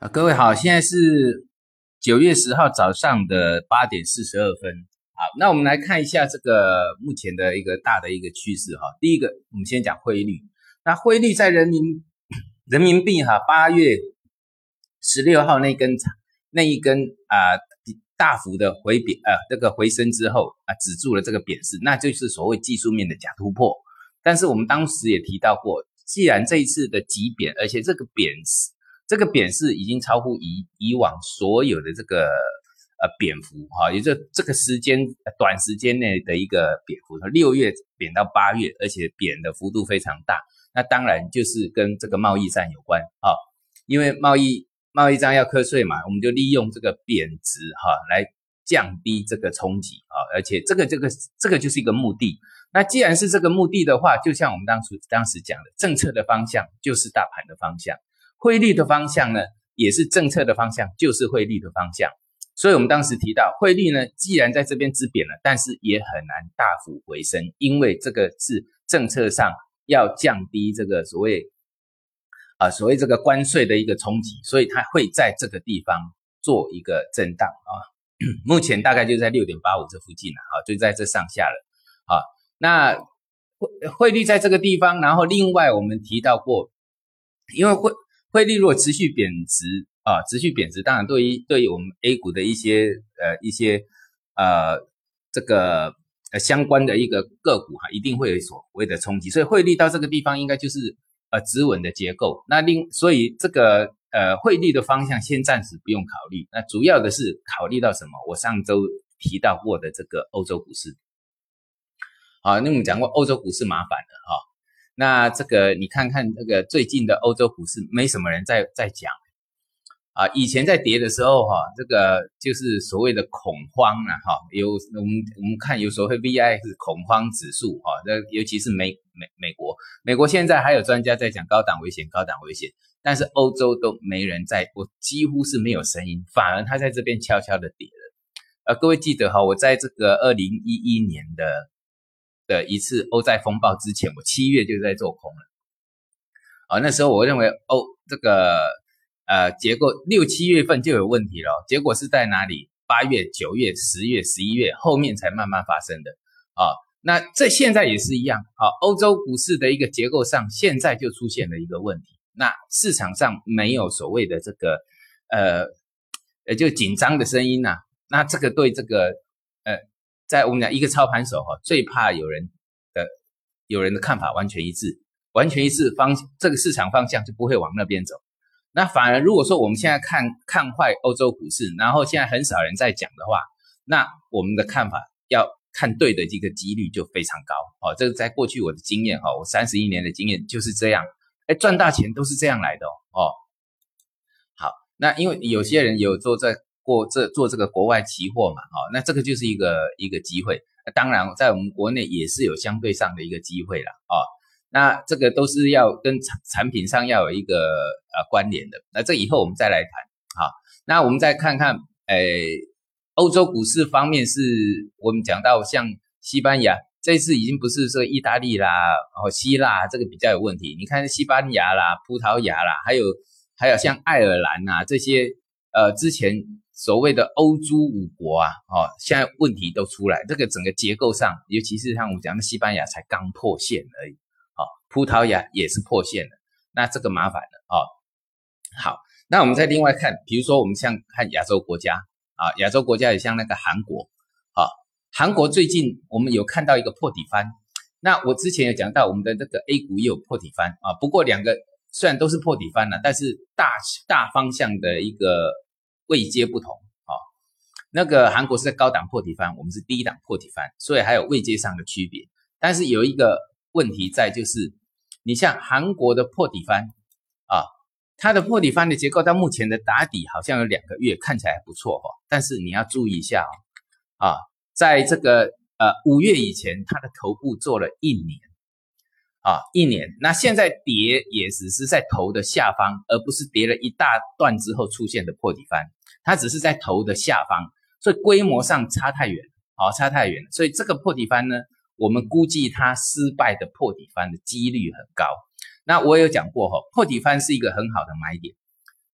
啊，各位好，现在是九月十号早上的八点四十二分。好，那我们来看一下这个目前的一个大的一个趋势哈。第一个，我们先讲汇率。那汇率在人民人民币哈，八月十六号那根那一根啊大幅的回贬呃这个回升之后啊止住了这个贬势，那就是所谓技术面的假突破。但是我们当时也提到过，既然这一次的急贬，而且这个贬势。这个贬是已经超乎以以往所有的这个呃贬幅哈，也就这个时间短时间内的一个贬幅，六月贬到八月，而且贬的幅度非常大。那当然就是跟这个贸易战有关啊，因为贸易贸易战要课税嘛，我们就利用这个贬值哈来降低这个冲击啊，而且这个这个这个就是一个目的。那既然是这个目的的话，就像我们当初当时讲的，政策的方向就是大盘的方向。汇率的方向呢，也是政策的方向，就是汇率的方向。所以，我们当时提到汇率呢，既然在这边止贬了，但是也很难大幅回升，因为这个是政策上要降低这个所谓啊所谓这个关税的一个冲击，所以它会在这个地方做一个震荡啊。目前大概就在六点八五这附近了啊，就在这上下了啊。那汇汇率在这个地方，然后另外我们提到过，因为汇。汇率如果持续贬值啊，持续贬值，当然对于对于我们 A 股的一些呃一些呃这个呃相关的一个个股哈，一定会有所谓的冲击。所以汇率到这个地方应该就是呃止稳的结构。那另所以这个呃汇率的方向先暂时不用考虑。那主要的是考虑到什么？我上周提到过的这个欧洲股市。好，那我们讲过欧洲股市麻烦的哈。那这个你看看这个最近的欧洲股市，没什么人在在讲啊。以前在跌的时候哈，这个就是所谓的恐慌了哈。有我们我们看有所谓 VIX 恐慌指数哈，那尤其是美美美国，美国现在还有专家在讲高档危险，高档危险，但是欧洲都没人在，我几乎是没有声音，反而它在这边悄悄的跌了。呃，各位记得哈，我在这个二零一一年的。的一次欧债风暴之前，我七月就在做空了，啊，那时候我认为欧这个呃结构六七月份就有问题了，结果是在哪里？八月、九月、十月、十一月后面才慢慢发生的啊。那这现在也是一样啊，欧洲股市的一个结构上现在就出现了一个问题，那市场上没有所谓的这个呃呃就紧张的声音呐，那这个对这个。在我们讲一个操盘手哈，最怕有人的有人的看法完全一致，完全一致方这个市场方向就不会往那边走。那反而如果说我们现在看看坏欧洲股市，然后现在很少人在讲的话，那我们的看法要看对的这个几率就非常高哦。这个在过去我的经验哈，我三十一年的经验就是这样，哎，赚大钱都是这样来的哦。好，那因为有些人有做在。过这做这个国外期货嘛，哦，那这个就是一个一个机会。当然，在我们国内也是有相对上的一个机会了，哦，那这个都是要跟产产品上要有一个呃关联的。那这以后我们再来谈，好，那我们再看看，诶，欧洲股市方面是我们讲到像西班牙这次已经不是说意大利啦，哦，希腊这个比较有问题。你看西班牙啦、葡萄牙啦，还有还有像爱尔兰呐这些，呃，之前。所谓的欧洲五国啊，哦，现在问题都出来，这个整个结构上，尤其是像我们讲的西班牙才刚破线而已，哦，葡萄牙也是破线了，那这个麻烦了，哦，好，那我们再另外看，比如说我们像看亚洲国家啊，亚洲国家也像那个韩国，啊，韩国最近我们有看到一个破底翻，那我之前有讲到我们的这个 A 股也有破底翻啊，不过两个虽然都是破底翻了，但是大大方向的一个。位阶不同啊，那个韩国是在高档破底翻，我们是低档破底翻，所以还有位阶上的区别。但是有一个问题在，就是你像韩国的破底翻啊，它的破底翻的结构到目前的打底好像有两个月，看起来还不错哈。但是你要注意一下哦，啊，在这个呃五月以前，它的头部做了一年。啊，一年，那现在跌也只是在头的下方，而不是跌了一大段之后出现的破底翻，它只是在头的下方，所以规模上差太远，啊，差太远，所以这个破底翻呢，我们估计它失败的破底翻的几率很高。那我有讲过哈，破底翻是一个很好的买点，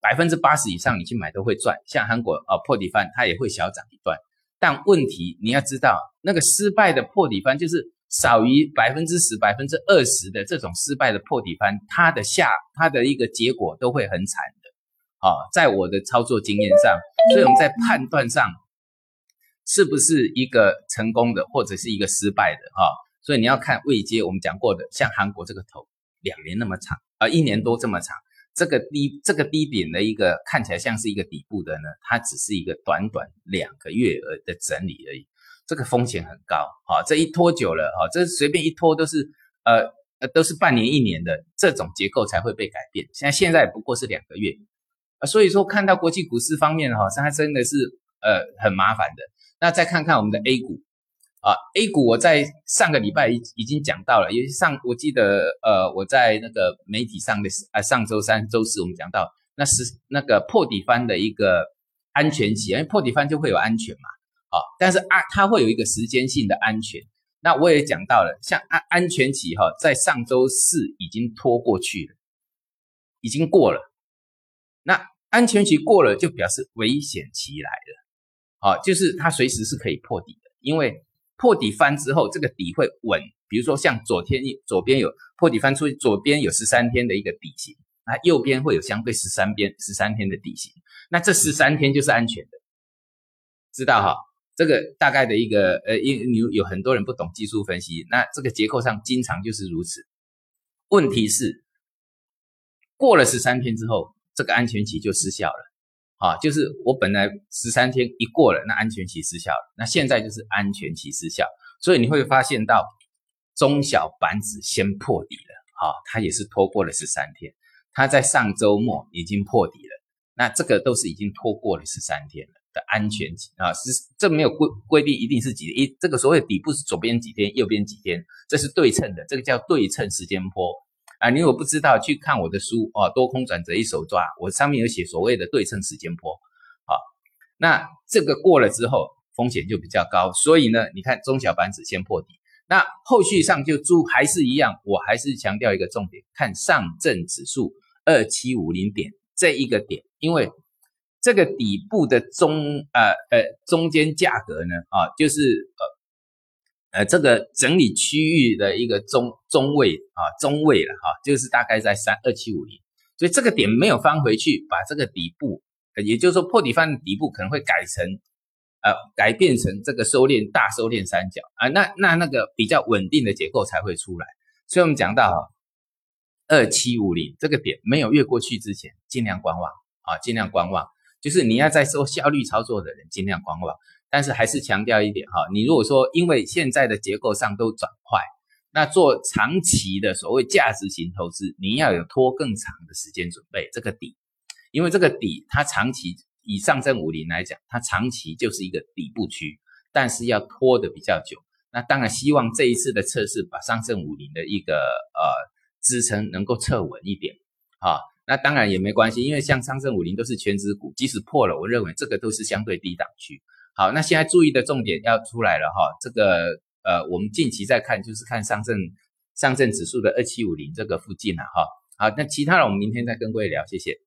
百分之八十以上你去买都会赚。像韩国啊破底翻，它也会小涨一段。但问题你要知道，那个失败的破底翻就是少于百分之十、百分之二十的这种失败的破底翻，它的下它的一个结果都会很惨的。啊，在我的操作经验上，所以我们在判断上是不是一个成功的或者是一个失败的啊？所以你要看位阶，我们讲过的，像韩国这个头两年那么长，啊，一年多这么长。这个低这个低点的一个看起来像是一个底部的呢，它只是一个短短两个月而的整理而已，这个风险很高啊！这一拖久了哈，这随便一拖都是呃呃都是半年一年的这种结构才会被改变。现在现在不过是两个月啊，所以说看到国际股市方面哈，它真的是呃很麻烦的。那再看看我们的 A 股。啊，A 股我在上个礼拜已已经讲到了，因为上我记得，呃，我在那个媒体上的啊，上周三、周四我们讲到，那是那个破底翻的一个安全期，因为破底翻就会有安全嘛，啊，但是安它会有一个时间性的安全，那我也讲到了，像安安全期哈，在上周四已经拖过去了，已经过了，那安全期过了就表示危险期来了，啊，就是它随时是可以破底的，因为。破底翻之后，这个底会稳。比如说像左天左边有破底翻出，左边有十三天的一个底型，那右边会有相对十三边十三天的底型，那这十三天就是安全的，知道哈？这个大概的一个呃，因有有很多人不懂技术分析，那这个结构上经常就是如此。问题是过了十三天之后，这个安全期就失效了。啊，就是我本来十三天一过了，那安全期失效了。那现在就是安全期失效，所以你会发现到中小板指先破底了。啊，它也是拖过了十三天，它在上周末已经破底了。那这个都是已经拖过了十三天了安全期啊，是这没有规规定一定是几一，这个所谓底部是左边几天，右边几天，这是对称的，这个叫对称时间波。啊，你如果不知道，去看我的书哦，多空转折一手抓，我上面有写所谓的对称时间波，好，那这个过了之后，风险就比较高，所以呢，你看中小板指先破底，那后续上就注还是一样，我还是强调一个重点，看上证指数二七五零点这一个点，因为这个底部的中呃呃中间价格呢，啊，就是呃。呃，这个整理区域的一个中中位啊，中位了哈，就是大概在三二七五零，所以这个点没有翻回去，把这个底部，也就是说破底翻的底部可能会改成，呃，改变成这个收敛大收敛三角啊，那那那个比较稳定的结构才会出来。所以我们讲到哈，二七五零这个点没有越过去之前，尽量观望啊，尽量观望，就是你要在做效率操作的人，尽量观望。但是还是强调一点哈，你如果说因为现在的结构上都转快，那做长期的所谓价值型投资，你要有拖更长的时间准备这个底，因为这个底它长期以上证五零来讲，它长期就是一个底部区，但是要拖的比较久。那当然希望这一次的测试把上证五零的一个呃支撑能够测稳一点啊。那当然也没关系，因为像上证五零都是全值股，即使破了，我认为这个都是相对低档区。好，那现在注意的重点要出来了哈，这个呃，我们近期再看就是看上证上证指数的二七五零这个附近了哈。好，那其他的我们明天再跟各位聊，谢谢。